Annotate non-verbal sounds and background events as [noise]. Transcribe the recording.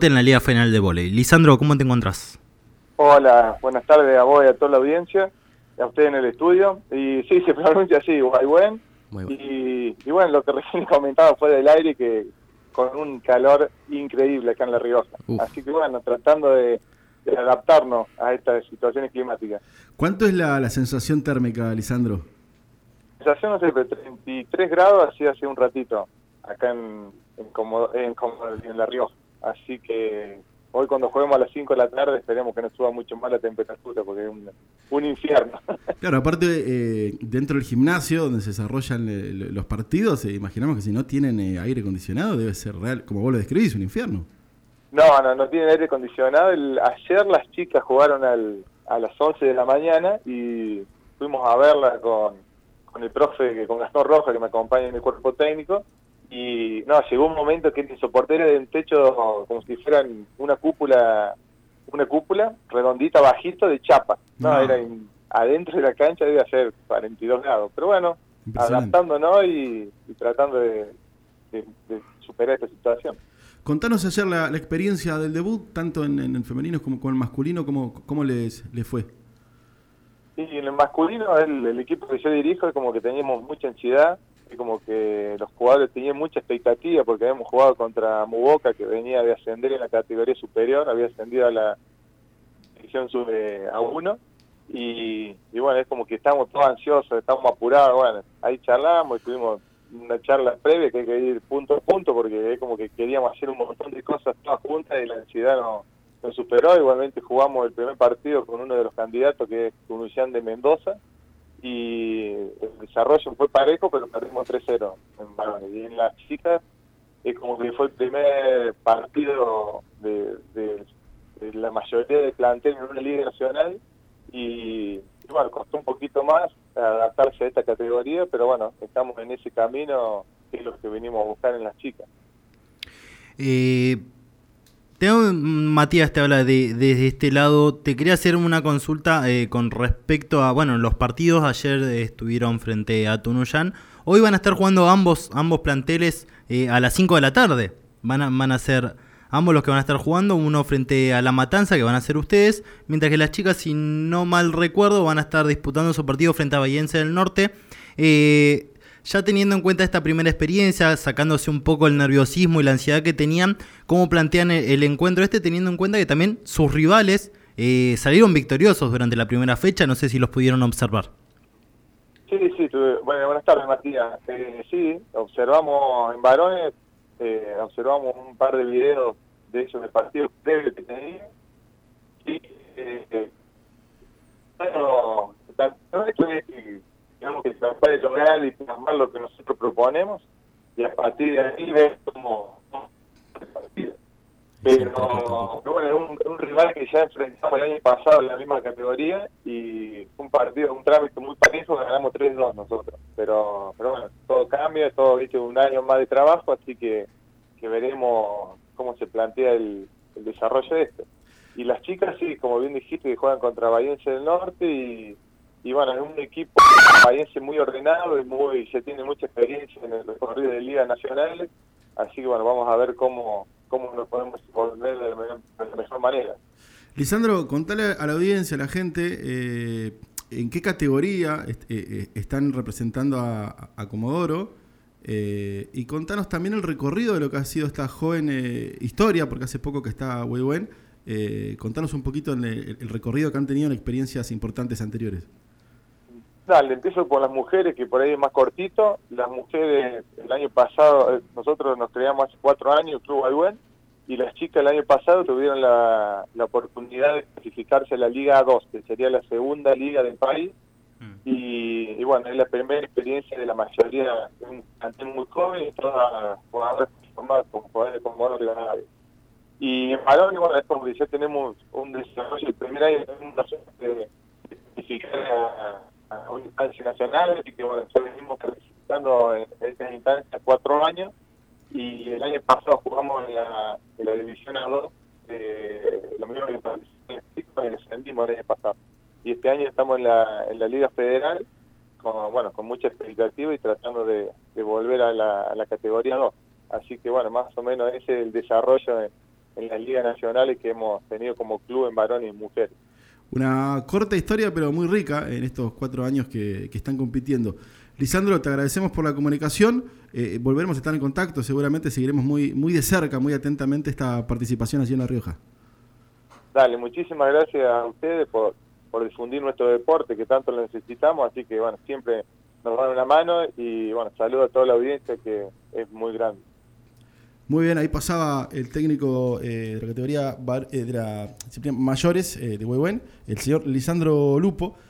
en la Liga Final de Voley. Lisandro, ¿cómo te encontrás? Hola, buenas tardes a vos y a toda la audiencia, a usted en el estudio. Y sí, se [laughs] pronuncia así, Guaybuen. Y, y bueno, lo que [laughs] recién comentaba fue del aire, que con un calor increíble acá en La Rioja. Así que bueno, tratando de, adaptarnos a estas situaciones climáticas. ¿Cuánto es la, sensación térmica, Lisandro? La sensación, no sé, 33 grados así hace un ratito, acá en, en, en La Rioja. Así que hoy cuando juguemos a las 5 de la tarde esperemos que no suba mucho más la temperatura porque es un, infierno. [laughs] Claro, aparte eh, dentro del gimnasio donde se desarrollan eh, los partidos, eh, imaginamos que si no tienen aire acondicionado debe ser real, como vos lo describís, un infierno. No, no, no tienen aire acondicionado. ayer las chicas jugaron al, a las 11 de la mañana y fuimos a verla con, con el profe, con Gastón Roja que me acompaña en el cuerpo técnico y no, llegó un momento que el soporte era de un techo como si fueran una cúpula, una cúpula redondita, bajito de chapa. No, era adentro de la cancha debe ser 42 grados. Pero bueno, adaptándonos y, y tratando de, superar esta situación. Contanos ayer la, experiencia del debut, tanto en, el femenino como en el masculino, ¿cómo, cómo les, les fue? Sí, en el masculino, el, el equipo que yo dirijo, es como que teníamos mucha ansiedad, como que los jugadores tenían mucha expectativa porque habíamos jugado contra Muboca que venía de ascender en la categoría superior, había ascendido a la división sub A1 y, y bueno, es como que estamos todos ansiosos, estamos apurados, bueno, ahí charlamos y tuvimos una charla previa que hay que ir punto a punto porque es como que queríamos hacer un montón de cosas todas juntas y la ansiedad no, nos superó, igualmente jugamos el primer partido con uno de los candidatos que es Tunuyán de Mendoza y el desarrollo fue parejo, pero perdimos 3-0 en varones. Y en las chicas es como que fue el primer partido de, la mayoría de plantel en una liga nacional y, bueno, costó un poquito más adaptarse a esta categoría, pero bueno, estamos en ese camino que es lo que venimos a buscar en las chicas. Eh, Matías te habla de, desde este lado. Te quería hacer una consulta eh, con respecto a, bueno, los partidos ayer estuvieron frente a Tunuyán. Hoy van a estar jugando ambos, ambos planteles eh, a las 5 de la tarde. Van a, van a ser ambos los que van a estar jugando, uno frente a La Matanza, que van a ser ustedes, mientras que las chicas, si no mal recuerdo, van a estar disputando su partido frente a Vallense del Norte. Eh, ya teniendo en cuenta esta primera experiencia, sacándose un poco el nerviosismo y la ansiedad que tenían, ¿cómo plantean el, encuentro este, teniendo en cuenta que también sus rivales eh, salieron victoriosos durante la primera fecha? No sé si los pudieron observar. Sí, sí, bueno, buenas tardes Matías. Eh, sí, observamos en varones, eh, observamos un par de videos de esos de partidos previos que tenían. Y, eh, bueno, digamos que tratar de lograr y plasmar lo que nosotros proponemos y a partir de ahí ver cómo partido. Pero, bueno, es un, un, rival que ya enfrentamos el año pasado en la misma categoría y un partido, un trámite muy parejo, ganamos 3-2 nosotros. Pero, pero bueno, todo cambia, todo viste un año más de trabajo, así que, que veremos cómo se plantea el, el desarrollo de esto. Y las chicas, sí, como bien dijiste, que juegan contra Vallense del Norte y y bueno, es un equipo país muy ordenado y muy ya tiene mucha experiencia en el recorrido de Liga Nacional, así que bueno, vamos a ver cómo, cómo nos podemos volver de la mejor manera. Lisandro, contale a la audiencia, a la gente, eh, en qué categoría eh, eh, están representando a, Comodoro eh, y contanos también el recorrido de lo que ha sido esta joven historia, porque hace poco que está buen. contanos un poquito el, el recorrido que han tenido en experiencias importantes anteriores. Dale, empiezo con las mujeres, que por ahí es más cortito. Las mujeres, el año pasado, eh, nosotros nos creamos hace cuatro años, Club Albuén, y las chicas el año pasado tuvieron la, la oportunidad de clasificarse a la Liga 2, que sería la segunda liga del país. Mm. Y, bueno, es la primera experiencia de la mayoría, un plantel muy joven y todas jugadoras formadas con poderes como de la Y en Balón, bueno, es como que ya tenemos un desarrollo, el primer año tenemos una suerte de clasificar a a una instancia nacional y que bueno, venimos participando en esta instancia cuatro años y el año pasado jugamos en la, en división A2 de lo mismo que participamos en el descendimos el año pasado y este año estamos en la, en la Liga Federal con bueno con mucha expectativa y tratando de, de volver a la, a la categoría 2 así que bueno más o menos ese es el desarrollo en las ligas nacionales que hemos tenido como club en varones y mujeres. Una corta historia, pero muy rica en estos cuatro años que, están compitiendo. Lisandro, te agradecemos por la comunicación. Eh, volveremos a estar en contacto. Seguramente seguiremos muy, muy de cerca, muy atentamente esta participación allí en La Rioja. Dale, muchísimas gracias a ustedes por, por difundir nuestro deporte que tanto lo necesitamos. Así que, bueno, siempre nos dan una mano y, bueno, saludo a toda la audiencia que es muy grande. Muy bien, ahí pasaba el técnico eh, de la categoría eh, de la mayores eh, de Huehuen, el señor Lisandro Lupo.